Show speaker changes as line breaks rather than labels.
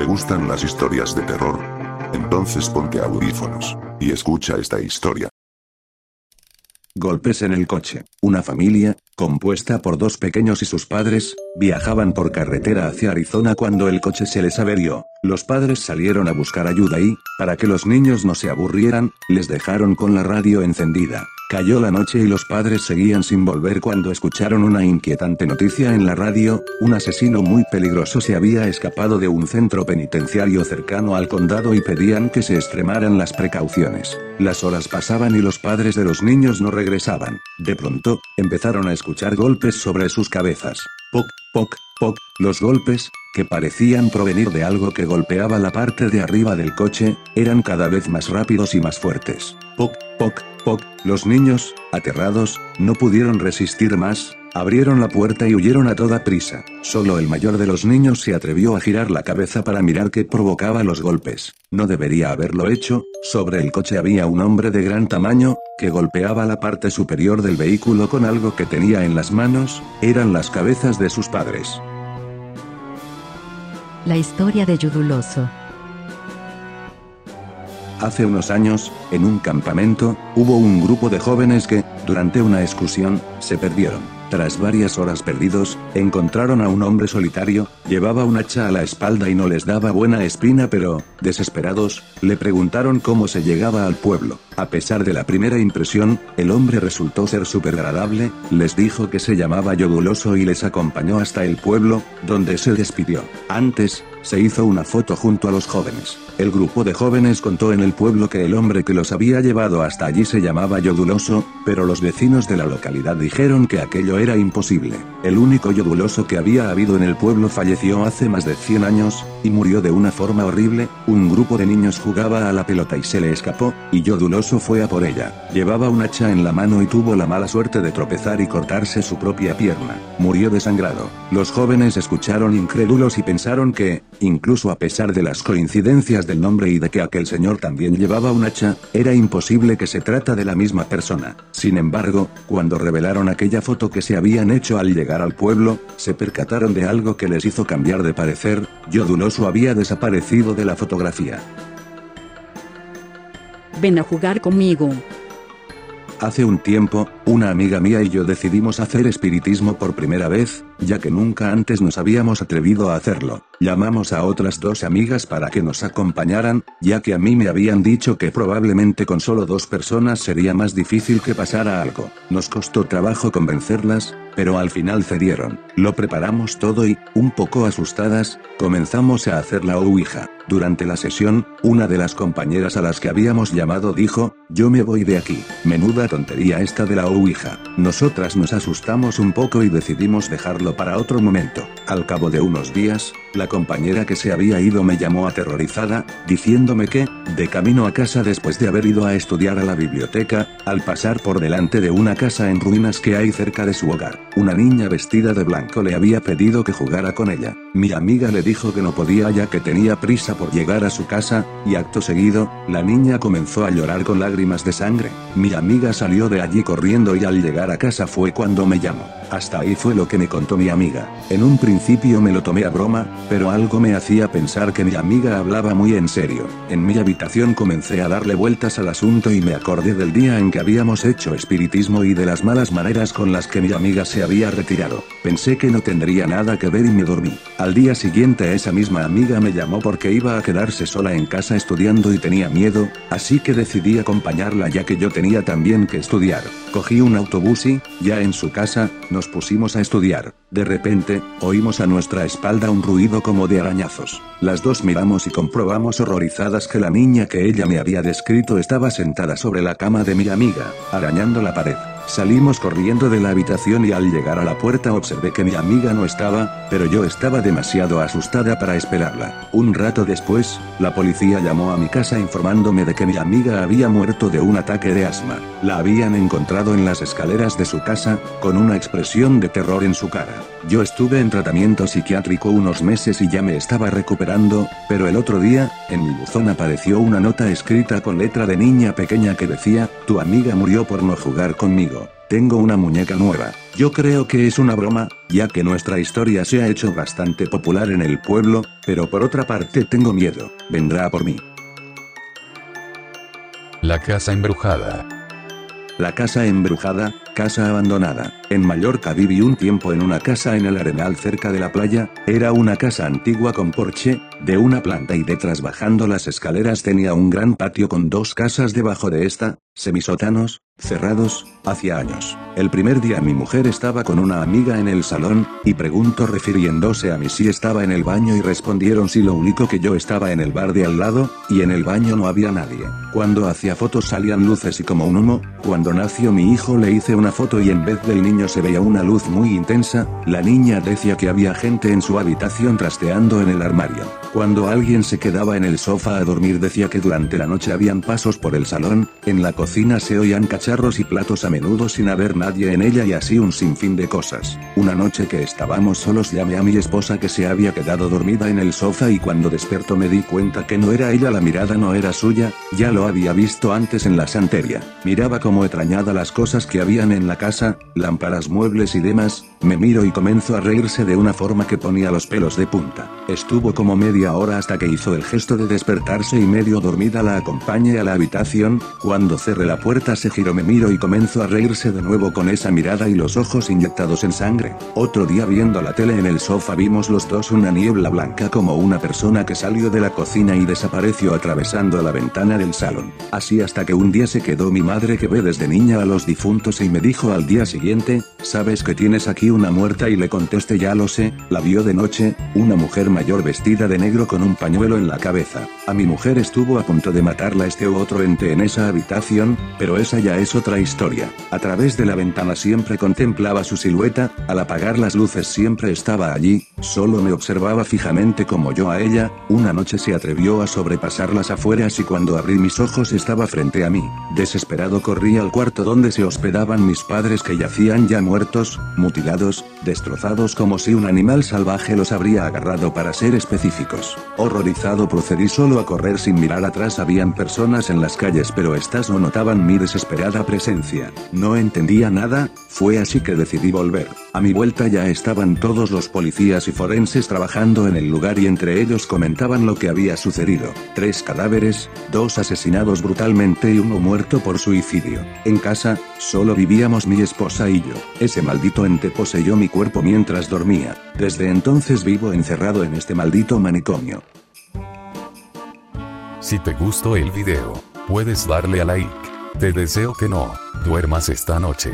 ¿Te gustan las historias de terror? Entonces ponte audífonos y escucha esta historia.
Golpes en el coche. Una familia, compuesta por dos pequeños y sus padres, viajaban por carretera hacia Arizona cuando el coche se les averió. Los padres salieron a buscar ayuda y, para que los niños no se aburrieran, les dejaron con la radio encendida. Cayó la noche y los padres seguían sin volver cuando escucharon una inquietante noticia en la radio, un asesino muy peligroso se había escapado de un centro penitenciario cercano al condado y pedían que se extremaran las precauciones. Las horas pasaban y los padres de los niños no regresaban. De pronto, empezaron a escuchar golpes sobre sus cabezas. Poc, poc, poc, los golpes, que parecían provenir de algo que golpeaba la parte de arriba del coche, eran cada vez más rápidos y más fuertes. Poc, poc, poc, los niños, aterrados, no pudieron resistir más, abrieron la puerta y huyeron a toda prisa. Solo el mayor de los niños se atrevió a girar la cabeza para mirar qué provocaba los golpes. No debería haberlo hecho, sobre el coche había un hombre de gran tamaño, que golpeaba la parte superior del vehículo con algo que tenía en las manos, eran las cabezas de sus padres.
La historia de Yuduloso.
Hace unos años, en un campamento, hubo un grupo de jóvenes que, durante una excursión, se perdieron. Tras varias horas perdidos, encontraron a un hombre solitario, llevaba un hacha a la espalda y no les daba buena espina pero, desesperados, le preguntaron cómo se llegaba al pueblo. A pesar de la primera impresión, el hombre resultó ser súper agradable, les dijo que se llamaba Yoduloso y les acompañó hasta el pueblo, donde se despidió. Antes, se hizo una foto junto a los jóvenes. El grupo de jóvenes contó en el pueblo que el hombre que los había llevado hasta allí se llamaba Yoduloso, pero los vecinos de la localidad dijeron que aquello era imposible. El único Yoduloso que había habido en el pueblo falleció hace más de 100 años, y murió de una forma horrible, un grupo de niños jugaba a la pelota y se le escapó, y Yoduloso fue a por ella. Llevaba un hacha en la mano y tuvo la mala suerte de tropezar y cortarse su propia pierna. Murió desangrado. Los jóvenes escucharon incrédulos y pensaron que, incluso a pesar de las coincidencias del nombre y de que aquel señor también llevaba un hacha, era imposible que se trata de la misma persona. Sin embargo, cuando revelaron aquella foto que se habían hecho al llegar al pueblo, se percataron de algo que les hizo cambiar de parecer, Había desaparecido de la fotografía.
Ven a jugar conmigo.
Hace un tiempo, una amiga mía y yo decidimos hacer espiritismo por primera vez, ya que nunca antes nos habíamos atrevido a hacerlo. Llamamos a otras dos amigas para que nos acompañaran, ya que a mí me habían dicho que probablemente con solo dos personas sería más difícil que pasara algo. Nos costó trabajo convencerlas, pero al final cedieron. Lo preparamos todo y, un poco asustadas, comenzamos a hacer la ouija. Durante la sesión, una de las compañeras a las que habíamos llamado dijo, yo me voy de aquí. Menuda tontería esta de la ouija. Nosotras nos asustamos un poco y decidimos dejarlo para otro momento. Al cabo de unos días, la compañera que se había ido me llamó aterrorizada, diciéndome que, de camino a casa después de haber ido a estudiar a la biblioteca, al pasar por delante de una casa en ruinas que hay cerca de su hogar, una niña vestida de blanco le había pedido que jugara con ella. Mi amiga le dijo que no podía ya que tenía prisa por llegar a su casa, y acto seguido, la niña comenzó a llorar con lágrimas de sangre. Mi amiga salió de allí corriendo y al llegar a casa fue cuando me llamó. Hasta ahí fue lo que me contó mi amiga. En un principio me lo tomé a broma, pero algo me hacía pensar que mi amiga hablaba muy en serio. En mi habitación comencé a darle vueltas al asunto y me acordé del día en que habíamos hecho espiritismo y de las malas maneras con las que mi amiga se había retirado. Pensé que no tendría nada que ver y me dormí. Al día siguiente esa misma amiga me llamó porque iba a quedarse sola en casa estudiando y tenía miedo, así que decidí acompañarla ya que yo tenía también que estudiar. Cogí un autobús y, ya en su casa, nos pusimos a estudiar. De repente, oímos a nuestra espalda un ruido como de arañazos. Las dos miramos y comprobamos horrorizadas que la niña que ella me había descrito estaba sentada sobre la cama de mi amiga, arañando la pared. Salimos corriendo de la habitación y al llegar a la puerta observé que mi amiga no estaba, pero yo estaba demasiado asustada para esperarla. Un rato después, la policía llamó a mi casa informándome de que mi amiga había muerto de un ataque de asma. La habían encontrado en las escaleras de su casa, con una expresión de terror en su cara. Yo estuve en tratamiento psiquiátrico unos meses y ya me estaba recuperando, pero el otro día, en mi buzón apareció una nota escrita con letra de niña pequeña que decía, tu amiga murió por no jugar conmigo. Tengo una muñeca nueva. Yo creo que es una broma, ya que nuestra historia se ha hecho bastante popular en el pueblo, pero por otra parte tengo miedo, vendrá por mí.
La casa embrujada.
La casa embrujada, casa abandonada. En Mallorca viví un tiempo en una casa en el Arenal cerca de la playa, era una casa antigua con porche, de una planta y detrás bajando las escaleras tenía un gran patio con dos casas debajo de esta, semisótanos, cerrados, hacía años. El primer día mi mujer estaba con una amiga en el salón, y preguntó refiriéndose a mí si estaba en el baño y respondieron si lo único que yo estaba en el bar de al lado, y en el baño no había nadie. Cuando hacía fotos salían luces y como un humo, cuando nació mi hijo le hice una foto y en vez del niño se veía una luz muy intensa, la niña decía que había gente en su habitación trasteando en el armario. Cuando alguien se quedaba en el sofá a dormir decía que durante la noche habían pasos por el salón, en la cocina se oían cacharros y platos a menudo sin haber nadie en ella y así un sinfín de cosas. Una noche que estábamos solos llamé a mi esposa que se había quedado dormida en el sofá y cuando despertó me di cuenta que no era ella la mirada no era suya, ya lo había visto antes en la santería. Miraba como extrañada las cosas que habían en la casa, lámparas, muebles y demás, me miro y comenzó a reírse de una forma que ponía los pelos de punta. Estuvo como media hora hasta que hizo el gesto de despertarse y medio dormida la acompañé a la habitación, cuando cerré la puerta se giró me miro y comenzó a reírse de nuevo con esa mirada y los ojos inyectados en sangre. Otro día viendo la tele en el sofá vimos los dos una niebla blanca como una persona que salió de la cocina y desapareció atravesando la ventana del salón. Así hasta que un día se quedó mi madre que ve desde niña a los difuntos y dijo al día siguiente, ¿sabes que tienes aquí una muerta? Y le contesté ya lo sé, la vio de noche, una mujer mayor vestida de negro con un pañuelo en la cabeza. A mi mujer estuvo a punto de matarla este u otro ente en esa habitación, pero esa ya es otra historia. A través de la ventana siempre contemplaba su silueta, al apagar las luces siempre estaba allí, solo me observaba fijamente como yo a ella, una noche se atrevió a sobrepasar las afueras y cuando abrí mis ojos estaba frente a mí. Desesperado corrí al cuarto donde se hospedaban mis padres que yacían ya muertos, mutilados, destrozados como si un animal salvaje los habría agarrado para ser específicos. Horrorizado procedí solo a correr sin mirar atrás habían personas en las calles pero estas no notaban mi desesperada presencia. No entendía nada, fue así que decidí volver. A mi vuelta ya estaban todos los policías y forenses trabajando en el lugar y entre ellos comentaban lo que había sucedido. Tres cadáveres, dos asesinados brutalmente y uno muerto por suicidio. En casa, solo vivíamos mi esposa y yo. Ese maldito ente poseyó mi cuerpo mientras dormía. Desde entonces vivo encerrado en este maldito manicomio.
Si te gustó el video, puedes darle a like. Te deseo que no duermas esta noche.